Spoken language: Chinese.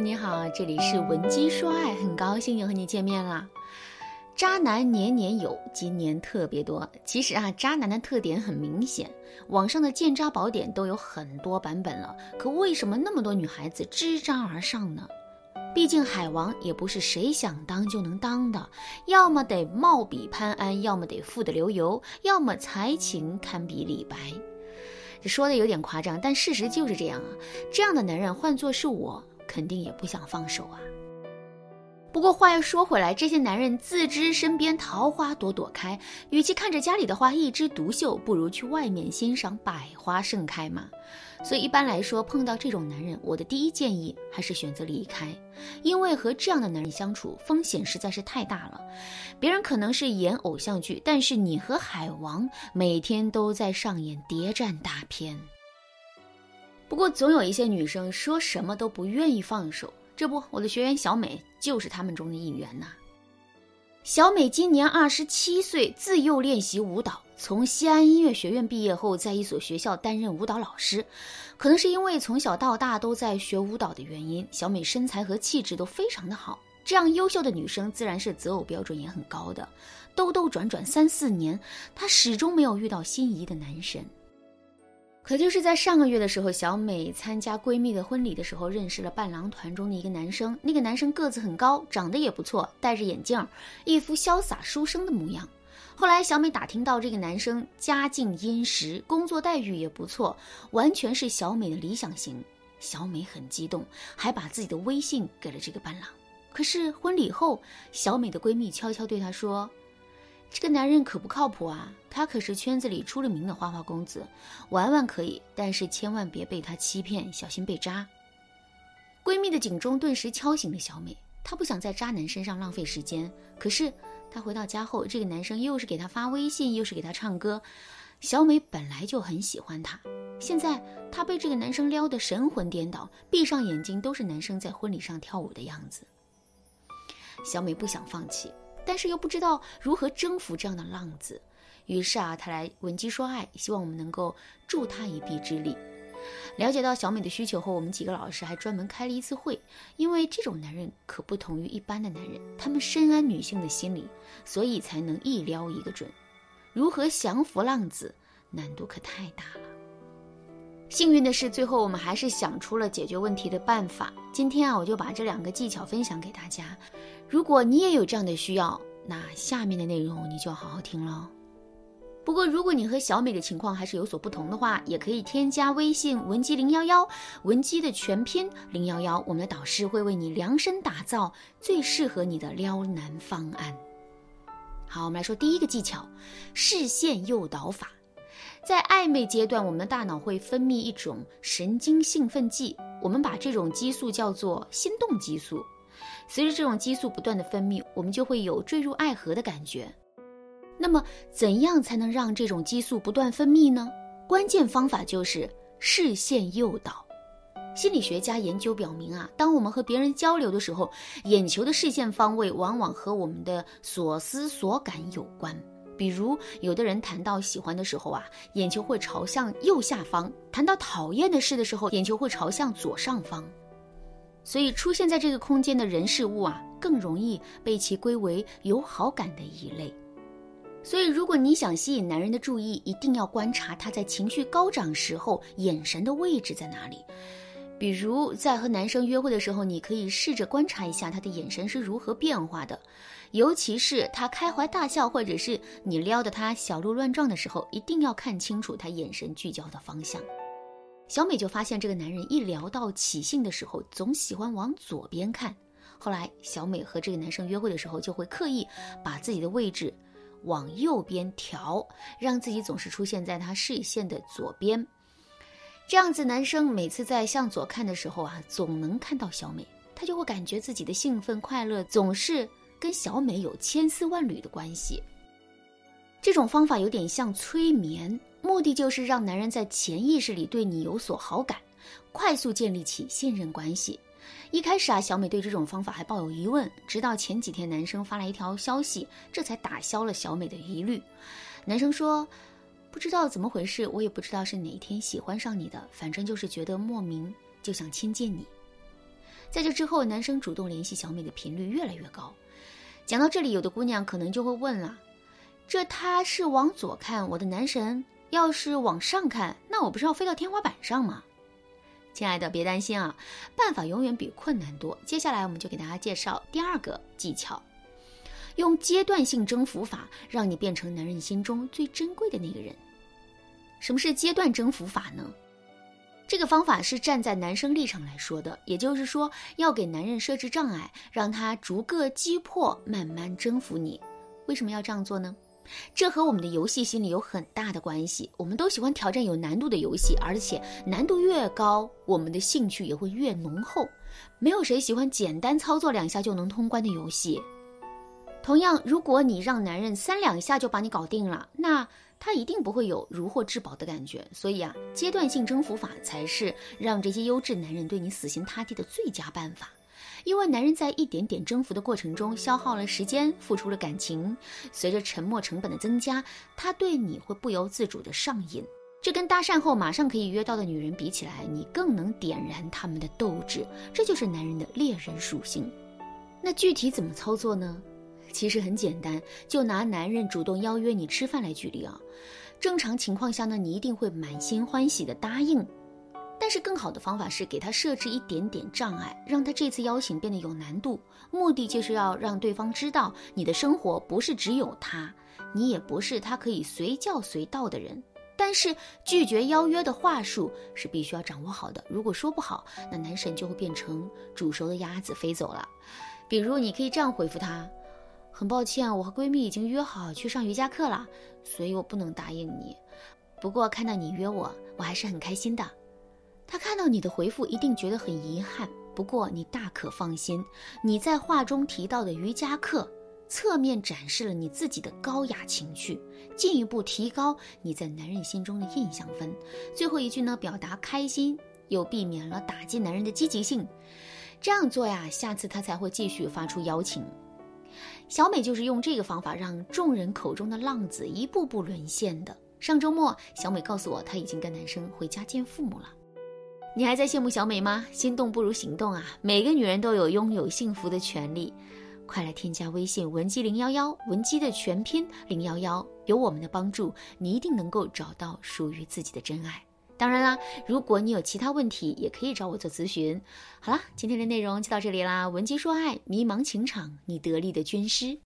你好，这里是文姬说爱，很高兴又和你见面啦。渣男年年有，今年特别多。其实啊，渣男的特点很明显，网上的鉴渣宝典都有很多版本了。可为什么那么多女孩子知渣而上呢？毕竟海王也不是谁想当就能当的，要么得貌比潘安，要么得富得流油，要么才情堪比李白。这说的有点夸张，但事实就是这样啊。这样的男人换做是我，肯定也不想放手啊。不过话又说回来，这些男人自知身边桃花朵朵开，与其看着家里的花一枝独秀，不如去外面欣赏百花盛开嘛。所以一般来说，碰到这种男人，我的第一建议还是选择离开，因为和这样的男人相处风险实在是太大了。别人可能是演偶像剧，但是你和海王每天都在上演谍战大片。不过总有一些女生说什么都不愿意放手。这不，我的学员小美就是他们中的一员呐。小美今年二十七岁，自幼练习舞蹈，从西安音乐学院毕业后，在一所学校担任舞蹈老师。可能是因为从小到大都在学舞蹈的原因，小美身材和气质都非常的好。这样优秀的女生，自然是择偶标准也很高的。兜兜转转三四年，她始终没有遇到心仪的男神。可就是在上个月的时候，小美参加闺蜜的婚礼的时候，认识了伴郎团中的一个男生。那个男生个子很高，长得也不错，戴着眼镜，一副潇洒书生的模样。后来小美打听到这个男生家境殷实，工作待遇也不错，完全是小美的理想型。小美很激动，还把自己的微信给了这个伴郎。可是婚礼后，小美的闺蜜悄悄对她说。这个男人可不靠谱啊！他可是圈子里出了名的花花公子，玩玩可以，但是千万别被他欺骗，小心被渣。闺蜜的警钟顿时敲醒了小美，她不想在渣男身上浪费时间。可是她回到家后，这个男生又是给她发微信，又是给她唱歌。小美本来就很喜欢他，现在她被这个男生撩得神魂颠倒，闭上眼睛都是男生在婚礼上跳舞的样子。小美不想放弃。但是又不知道如何征服这样的浪子，于是啊，他来闻鸡说爱，希望我们能够助他一臂之力。了解到小美的需求后，我们几个老师还专门开了一次会，因为这种男人可不同于一般的男人，他们深谙女性的心理，所以才能一撩一个准。如何降服浪子，难度可太大了。幸运的是，最后我们还是想出了解决问题的办法。今天啊，我就把这两个技巧分享给大家。如果你也有这样的需要，那下面的内容你就要好好听了。不过，如果你和小美的情况还是有所不同的话，也可以添加微信文姬零幺幺，文姬的全拼零幺幺，我们的导师会为你量身打造最适合你的撩男方案。好，我们来说第一个技巧：视线诱导法。在暧昧阶段，我们的大脑会分泌一种神经兴奋剂，我们把这种激素叫做心动激素。随着这种激素不断的分泌，我们就会有坠入爱河的感觉。那么，怎样才能让这种激素不断分泌呢？关键方法就是视线诱导。心理学家研究表明啊，当我们和别人交流的时候，眼球的视线方位往往和我们的所思所感有关。比如，有的人谈到喜欢的时候啊，眼球会朝向右下方；谈到讨厌的事的时候，眼球会朝向左上方。所以，出现在这个空间的人事物啊，更容易被其归为有好感的一类。所以，如果你想吸引男人的注意，一定要观察他在情绪高涨时候眼神的位置在哪里。比如，在和男生约会的时候，你可以试着观察一下他的眼神是如何变化的。尤其是他开怀大笑，或者是你撩得他小鹿乱撞的时候，一定要看清楚他眼神聚焦的方向。小美就发现这个男人一聊到起兴的时候，总喜欢往左边看。后来，小美和这个男生约会的时候，就会刻意把自己的位置往右边调，让自己总是出现在他视线的左边。这样子，男生每次在向左看的时候啊，总能看到小美，他就会感觉自己的兴奋快乐总是。跟小美有千丝万缕的关系。这种方法有点像催眠，目的就是让男人在潜意识里对你有所好感，快速建立起信任关系。一开始啊，小美对这种方法还抱有疑问，直到前几天男生发来一条消息，这才打消了小美的疑虑。男生说：“不知道怎么回事，我也不知道是哪一天喜欢上你的，反正就是觉得莫名就想亲近你。”在这之后，男生主动联系小美的频率越来越高。讲到这里，有的姑娘可能就会问了：这他是往左看，我的男神要是往上看，那我不是要飞到天花板上吗？亲爱的，别担心啊，办法永远比困难多。接下来，我们就给大家介绍第二个技巧，用阶段性征服法，让你变成男人心中最珍贵的那个人。什么是阶段征服法呢？这个方法是站在男生立场来说的，也就是说，要给男人设置障碍，让他逐个击破，慢慢征服你。为什么要这样做呢？这和我们的游戏心理有很大的关系。我们都喜欢挑战有难度的游戏，而且难度越高，我们的兴趣也会越浓厚。没有谁喜欢简单操作两下就能通关的游戏。同样，如果你让男人三两下就把你搞定了，那他一定不会有如获至宝的感觉。所以啊，阶段性征服法才是让这些优质男人对你死心塌地的最佳办法。因为男人在一点点征服的过程中消耗了时间，付出了感情，随着沉默成本的增加，他对你会不由自主的上瘾。这跟搭讪后马上可以约到的女人比起来，你更能点燃他们的斗志。这就是男人的猎人属性。那具体怎么操作呢？其实很简单，就拿男人主动邀约你吃饭来举例啊。正常情况下呢，你一定会满心欢喜的答应。但是更好的方法是给他设置一点点障碍，让他这次邀请变得有难度。目的就是要让对方知道，你的生活不是只有他，你也不是他可以随叫随到的人。但是拒绝邀约的话术是必须要掌握好的。如果说不好，那男神就会变成煮熟的鸭子飞走了。比如，你可以这样回复他：“很抱歉，我和闺蜜已经约好去上瑜伽课了，所以我不能答应你。不过看到你约我，我还是很开心的。”他看到你的回复，一定觉得很遗憾。不过你大可放心，你在话中提到的瑜伽课，侧面展示了你自己的高雅情趣，进一步提高你在男人心中的印象分。最后一句呢，表达开心，又避免了打击男人的积极性。这样做呀，下次他才会继续发出邀请。小美就是用这个方法，让众人口中的浪子一步步沦陷的。上周末，小美告诉我，她已经跟男生回家见父母了。你还在羡慕小美吗？心动不如行动啊！每个女人都有拥有幸福的权利，快来添加微信文姬零幺幺，文姬的全拼零幺幺，有我们的帮助，你一定能够找到属于自己的真爱。当然啦，如果你有其他问题，也可以找我做咨询。好啦，今天的内容就到这里啦，文姬说爱，迷茫情场，你得力的军师。